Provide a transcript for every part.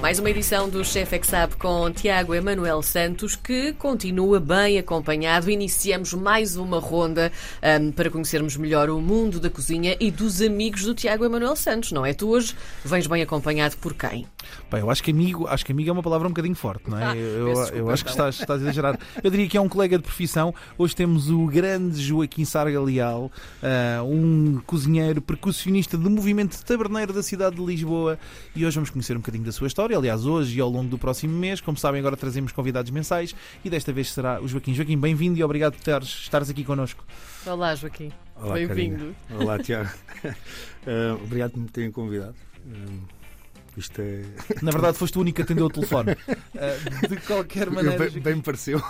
Mais uma edição do Chef é que Sabe com Tiago Emanuel Santos, que continua bem acompanhado. Iniciamos mais uma ronda ahm, para conhecermos melhor o mundo da cozinha e dos amigos do Tiago Emanuel Santos, não é? Tu hoje vens bem acompanhado por quem? Bem, eu acho que amigo, acho que amigo é uma palavra um bocadinho forte, não é? Ah, eu, desculpa, eu acho que então. estás, estás a exagerar. Eu diria que é um colega de profissão. Hoje temos o grande Joaquim Sarga Leal, ah, um cozinheiro percussionista de movimento taberneiro da cidade de Lisboa. E hoje vamos conhecer um bocadinho da sua história. Aliás, hoje e ao longo do próximo mês, como sabem, agora trazemos convidados mensais e desta vez será o Joaquim. Joaquim, bem-vindo e obrigado por teres, estares aqui connosco. Olá, Joaquim. Olá, Bem-vindo. Olá, Tiago. Eh, obrigado por me terem convidado. Eh, isto é. Na verdade, foste o único que atendeu o telefone. Ah, de qualquer maneira, bem, Joaquim, bem me pareceu.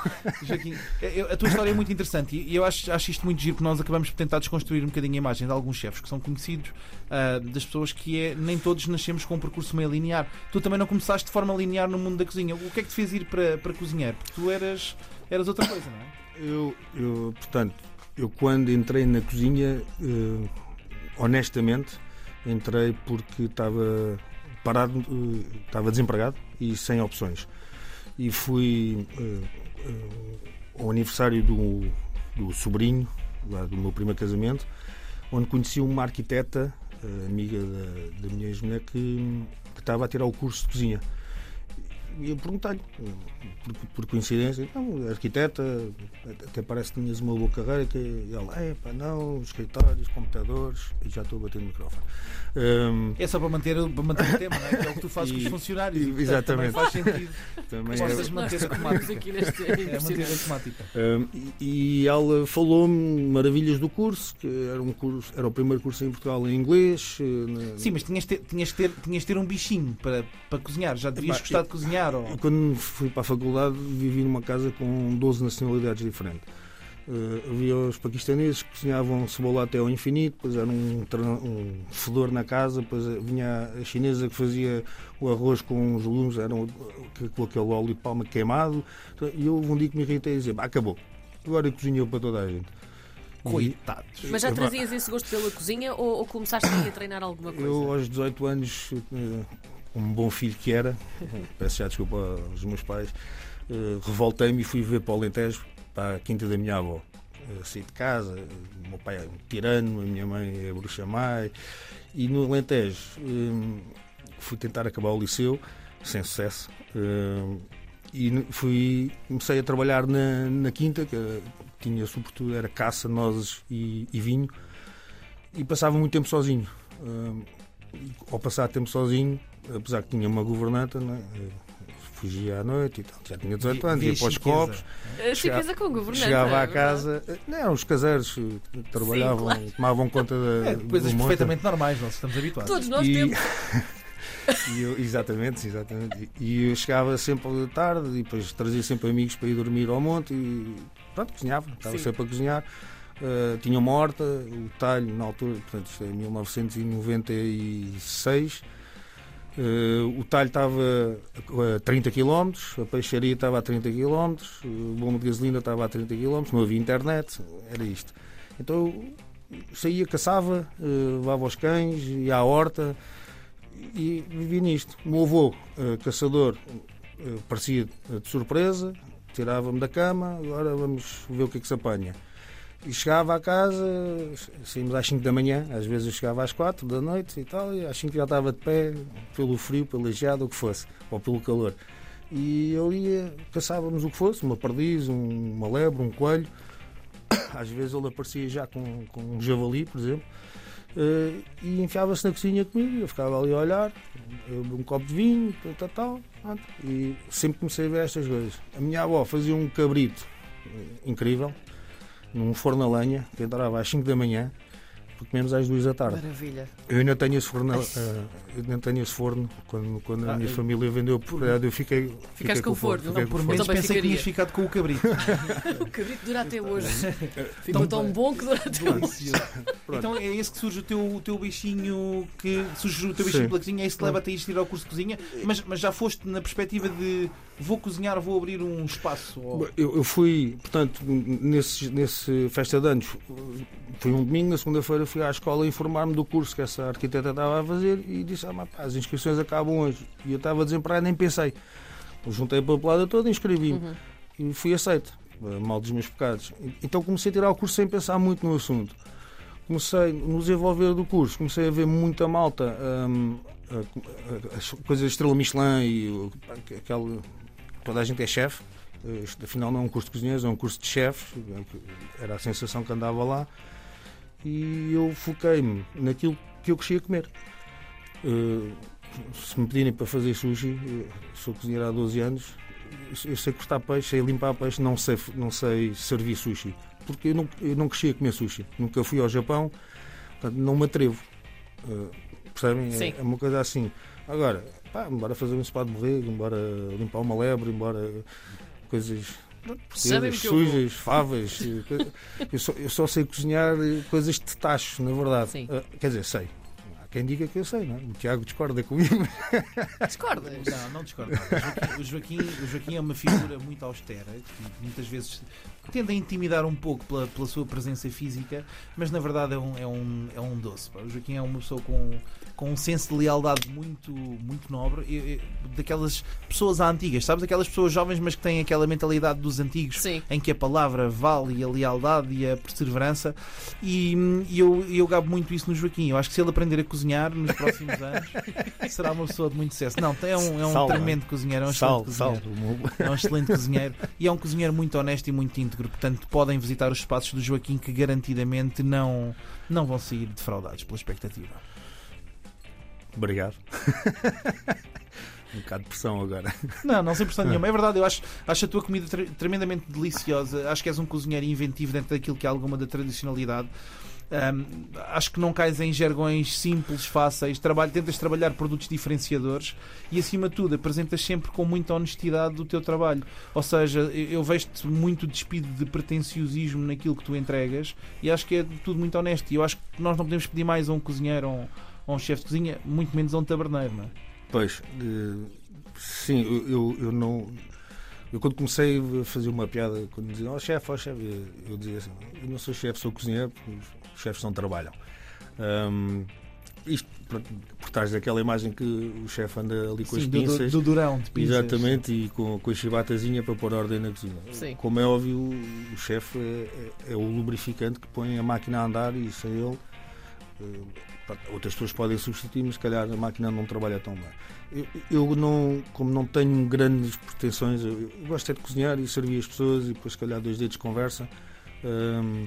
Joaquim, eu- a tua história é muito interessante e eu acho, acho isto muito giro porque nós acabamos por tentar desconstruir um bocadinho a imagem de alguns chefes que são conhecidos ah, das pessoas que é nem todos nascemos com um percurso meio linear. Tu também não começaste de forma linear no mundo da cozinha. O que é que te fez ir para, para cozinheiro? Porque tu eras, eras outra coisa, não é? Eu, eu, portanto, eu quando entrei na cozinha, eh, honestamente, entrei porque estava parado, eh, estava desempregado e sem opções. E fui eh, eh, ao aniversário do, do sobrinho, lá do meu primeiro casamento, onde conheci uma arquiteta, amiga da, da minha ex-mulher, que, que estava a tirar o curso de cozinha. E eu perguntei-lhe, por, por coincidência, não, arquiteta, até parece que tinhas uma boa carreira, que e ela, é pá, não, escritórios, computadores, e já estou a bater no microfone. Hum, É só para manter, para manter o tema, não é? Que é o que tu fazes com os E- funcionários. e- portanto, exatamente. Também faz sentido. também Possas é- manter a temática. aqui neste É manter a temática. Hum, e, e ela falou-me maravilhas do curso, que era um curso, era o primeiro curso em Portugal em inglês. eh, na- Sim, mas tinhas de ter, tinhas ter, tinhas ter um bichinho para, para cozinhar. Já devias Epá, gostar de cozinhar. E Quando fui para a faculdade, vivi numa casa com 12 nacionalidades diferentes. Eh, havia os paquistaneses que cozinhavam cebola até ao infinito, depois era um, um fedor na casa, depois vinha a chinesa que fazia o arroz com os legumes, era um- com aquele óleo de palma queimado. E eu um dia que me irritei a dizer: "Bah, acabou, agora eu cozinho para toda a gente. E Coitados. Mas já Epá, trazias esse gosto pela cozinha ou, ou começaste a treinar alguma coisa? Eu, aos 18 anos, eh, um bom filho que era, peço já desculpa aos meus pais, eh, revoltei-me e fui ver para o Alentejo, para a quinta da minha avó. Eh, Saí de casa, o meu pai é um tirano, a minha mãe é bruxa mãe, e no Alentejo eh, fui tentar acabar o liceu, sem sucesso, eh, e fui, comecei a trabalhar na, na quinta, que tinha sobretudo era caça, nozes e, e vinho, e passava muito tempo sozinho. E ao passar tempo sozinho, apesar que tinha uma governanta, né, eh, fugia à noite e tal, já tinha 18 anos, ia para os copos, A Chiqueza com governança. chegava é à casa. eh, Não, os caseiros eh, trabalhavam, claro. tomavam conta da. É, coisas perfeitamente normais, nós estamos habituados. Todos nós E- temos. E eu- exatamente, exatamente. E eu chegava sempre de tarde e depois trazia sempre amigos para ir dormir ao monte e pronto, cozinhava, estava Sim. sempre a cozinhar. Uh, tinha uma horta, o talho na altura, portanto, isto é 1996. Uh, o talho estava a 30 km, a peixaria estava a 30 km, o bomba de gasolina estava a 30 km, não havia internet, era isto. Então saía, caçava, uh, levava os cães, ia à horta e vivi nisto. O meu avô, eh, caçador, eh, parecia de surpresa, tirava-me da cama, agora vamos ver o que é que se apanha. E chegava à casa, saímos às 5 da manhã, às vezes eu chegava às 4 da noite e tal, e às 5 já estava de pé, pelo frio, pela geada, o que fosse, ou pelo calor. E eu ia, caçávamos o que fosse, uma perdiz, um- uma lebre, um coelho. Às vezes ele aparecia já com, com um javali, por exemplo. Eh, e enfiava-se na cozinha comigo, eu ficava ali a olhar, um copo de vinho, tal, tal, tal, e sempre comecei a ver estas coisas. A minha avó fazia um cabrito eh, incrível, num forno a lenha, que entrava às 5 da manhã, porque comemos às 2 da tarde. Maravilha. Eu ainda tenho esse forno, eh, eu ainda tenho esse forno, quando, quando a Ah, minha eu- família vendeu a propriedade, eu fiquei, fiquei Ficaste com o forno, fiquei Não, por menos pensei que ficaria. tinhas ficado com o cabrito. O cabrito dura até hoje. Ficou tão bom que dura até hoje. Então é esse que surge o teu, o teu bichinho que surge o teu bichinho Sim. pela cozinha, é isso que leva-te a ir tirar ao curso de cozinha, mas, mas já foste na perspectiva de vou cozinhar, vou abrir um espaço. Ou... Eu, eu fui, portanto, nesse, nesse festa de anos, foi um domingo, na segunda-feira fui à escola informar-me do curso que essa arquiteta estava a fazer e disse: ah, pá, as inscrições acabam hoje. E eu estava desempregado, nem pensei. Eu juntei a papelada toda, inscrevi-me Uhum. e fui aceito, eh, mal dos meus pecados. Então comecei a tirar o curso sem pensar muito no assunto. Comecei no desenvolver do curso, comecei a ver muita malta, hum, as coisas estrela Michelin e o- aquela. Toda a gente é chefe. Eh, Isto afinal não é um curso de cozinheiros, é um curso de chefes. Era a sensação que andava lá. E eu foquei-me naquilo que eu queria comer. Eh, se me pedirem para fazer sushi, eu sou cozinheiro há 12 anos, eu sei cortar peixe, sei limpar peixe, não sei, não sei servir sushi. Porque eu não, eu não cresci a comer sushi. Nunca fui ao Japão, portanto não me atrevo. Eh, percebem? É-. É, uma coisa assim. Agora, pá, embora fazer um spa de borrego, embora limpar uma lebre, embora coisas vou. sujas, favas. eu, só, eu só sei cozinhar coisas de tacho, na verdade. Eh, quer dizer, sei. Quem diga que eu sei, não é? O Tiago discorda comigo. Discordas? Não, não discordo. nada. O Joaquim, o, Joaquim, o Joaquim é uma figura muito austera, que muitas vezes tende a intimidar um pouco pela, pela sua presença física, mas na verdade é um, é um, é um doce. pá. O Joaquim é uma pessoa com, com um senso de lealdade muito, muito nobre, e- e daquelas pessoas antigas, sabes? Aquelas pessoas jovens, mas que têm aquela mentalidade dos antigos, Sim. em que a palavra vale e a lealdade e a perseverança. E, e eu, eu gabo muito isso no Joaquim. Eu acho que se ele aprender a cozinhar nos próximos anos, será uma pessoa de muito sucesso. Não, é um, é um Sal, tremendo cozinheiro, é um Sal, excelente sal. cozinheiro. É um excelente cozinheiro e é um cozinheiro muito honesto e muito íntegro. Portanto, podem visitar os espaços do Joaquim que garantidamente não, não vão sair defraudados pela expectativa. Obrigado. um bocado de pressão agora. Não, não sem pressão nenhuma. É verdade, eu acho, acho a tua comida tre- tremendamente deliciosa. Acho que és um cozinheiro inventivo dentro daquilo que é alguma da tradicionalidade. Ahm, acho que não cais em jargões simples, fáceis. Trabalho, tentas trabalhar produtos diferenciadores e, acima de tudo, apresentas sempre com muita honestidade o teu trabalho. Ou seja, eu vejo-te muito despido de pretenciosismo naquilo que tu entregas e acho que é tudo muito honesto. E eu acho que nós não podemos pedir mais a um cozinheiro ou a um, um chefe de cozinha, muito menos a um taberneiro. Não é? Pois, eh, sim, eu, eu, não. Eu quando comecei a fazer uma piada, quando diziam, ó chefe, ó chefe, eu, dizia assim, eu não sou chefe, sou cozinheiro, chefes não trabalham. Ahm, isto por trás daquela imagem que o chefe anda ali com as Sim, do, do, pinças. do durão de pinças. Exatamente, e com, com a chibatazinha para pôr ordem na cozinha. Sim. Como é óbvio, o chefe é, é- é o lubrificante que põe a máquina a andar e sem ele. eh, outras pessoas podem substituir, mas se calhar a máquina não trabalha tão bem. Eu, eu não, como não tenho grandes pretensões, eu, eu gosto é de cozinhar e servir as pessoas e depois, se calhar, dois dedos de conversa. Hum,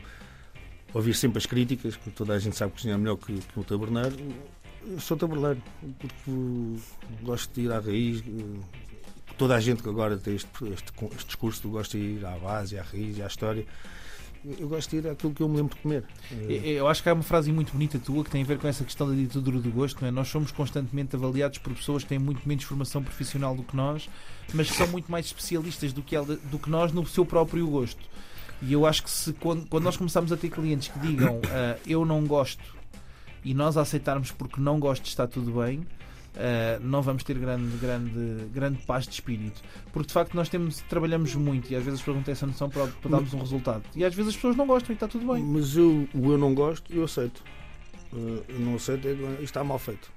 ouvir sempre as críticas, que toda a gente sabe cozinhar melhor que, que o taberneiro. Eu sou taberneiro, porque gosto de ir à raiz. eh, Toda a gente que agora tem este, este, este discurso de gosta de ir à base, à raiz, à história. Eu gosto de ir àquilo que eu me lembro de comer. Eu acho que há uma frase muito bonita tua que tem a ver com essa questão da ditadura do gosto. Não é? Nós somos constantemente avaliados por pessoas que têm muito menos formação profissional do que nós, mas que são muito mais especialistas do que, ela- do que nós no seu próprio gosto. E eu acho que se, quando, quando nós começamos a ter clientes que digam ah, eu não gosto e nós aceitarmos porque não gosto está tudo bem, ah, não vamos ter grande, grande, grande paz de espírito. Porque de facto nós temos, trabalhamos muito e às vezes as pessoas não têm essa noção para, para darmos um resultado. E às vezes as pessoas não gostam e está tudo bem. Mas eu, o eu não gosto, eu aceito. Eh, Eu não aceito, é, isto está mal feito.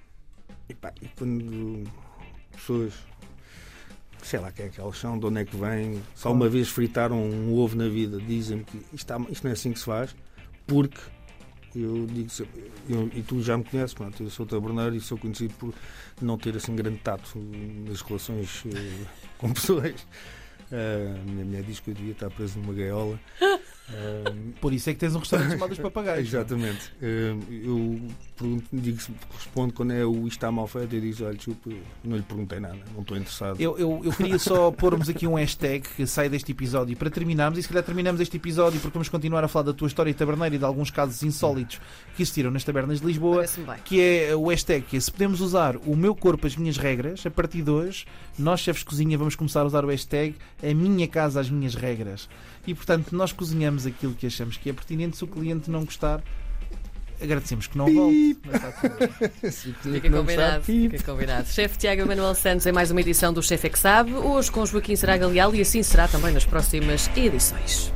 E, pá, e quando pessoas, sei lá quem é que elas são, de onde é que vêm, só uma vez fritaram um ovo na vida, dizem-me que isto, isto não é assim que se faz, porque eu digo eu- e tu já me conheces, pronto, eu sou taberneiro e sou conhecido por não ter assim grande tato nas relações eh, com pessoas. A minha mulher diz que eu devia estar preso numa gaiola. Por isso é que tens um restaurante chamado Os Papagaios. Exatamente. Eh, Eu pergunto, digo, respondo quando é o isto está mal feito, eu digo, olha, desculpa, não lhe perguntei nada, não estou interessado. Eu, eu, eu queria só pormos aqui um hashtag que sai deste episódio para terminarmos, e se calhar terminamos este episódio porque vamos continuar a falar da tua história taberneira e de alguns casos insólitos que existiram nas tabernas de Lisboa. Que é o hashtag que é se podemos usar o meu corpo, as minhas regras, a partir de hoje, nós, chefes de cozinha, vamos começar a usar o hashtag a minha casa, as minhas regras. E portanto, nós cozinhamos aquilo que achamos que é pertinente. Se o cliente não gostar, agradecemos que não volte. Fica combinado, fica combinado. Chefe Tiago Emanuel Santos em mais uma edição do Chefe é que Sabe, hoje com Joaquim Seraga Leal e assim será também nas próximas edições.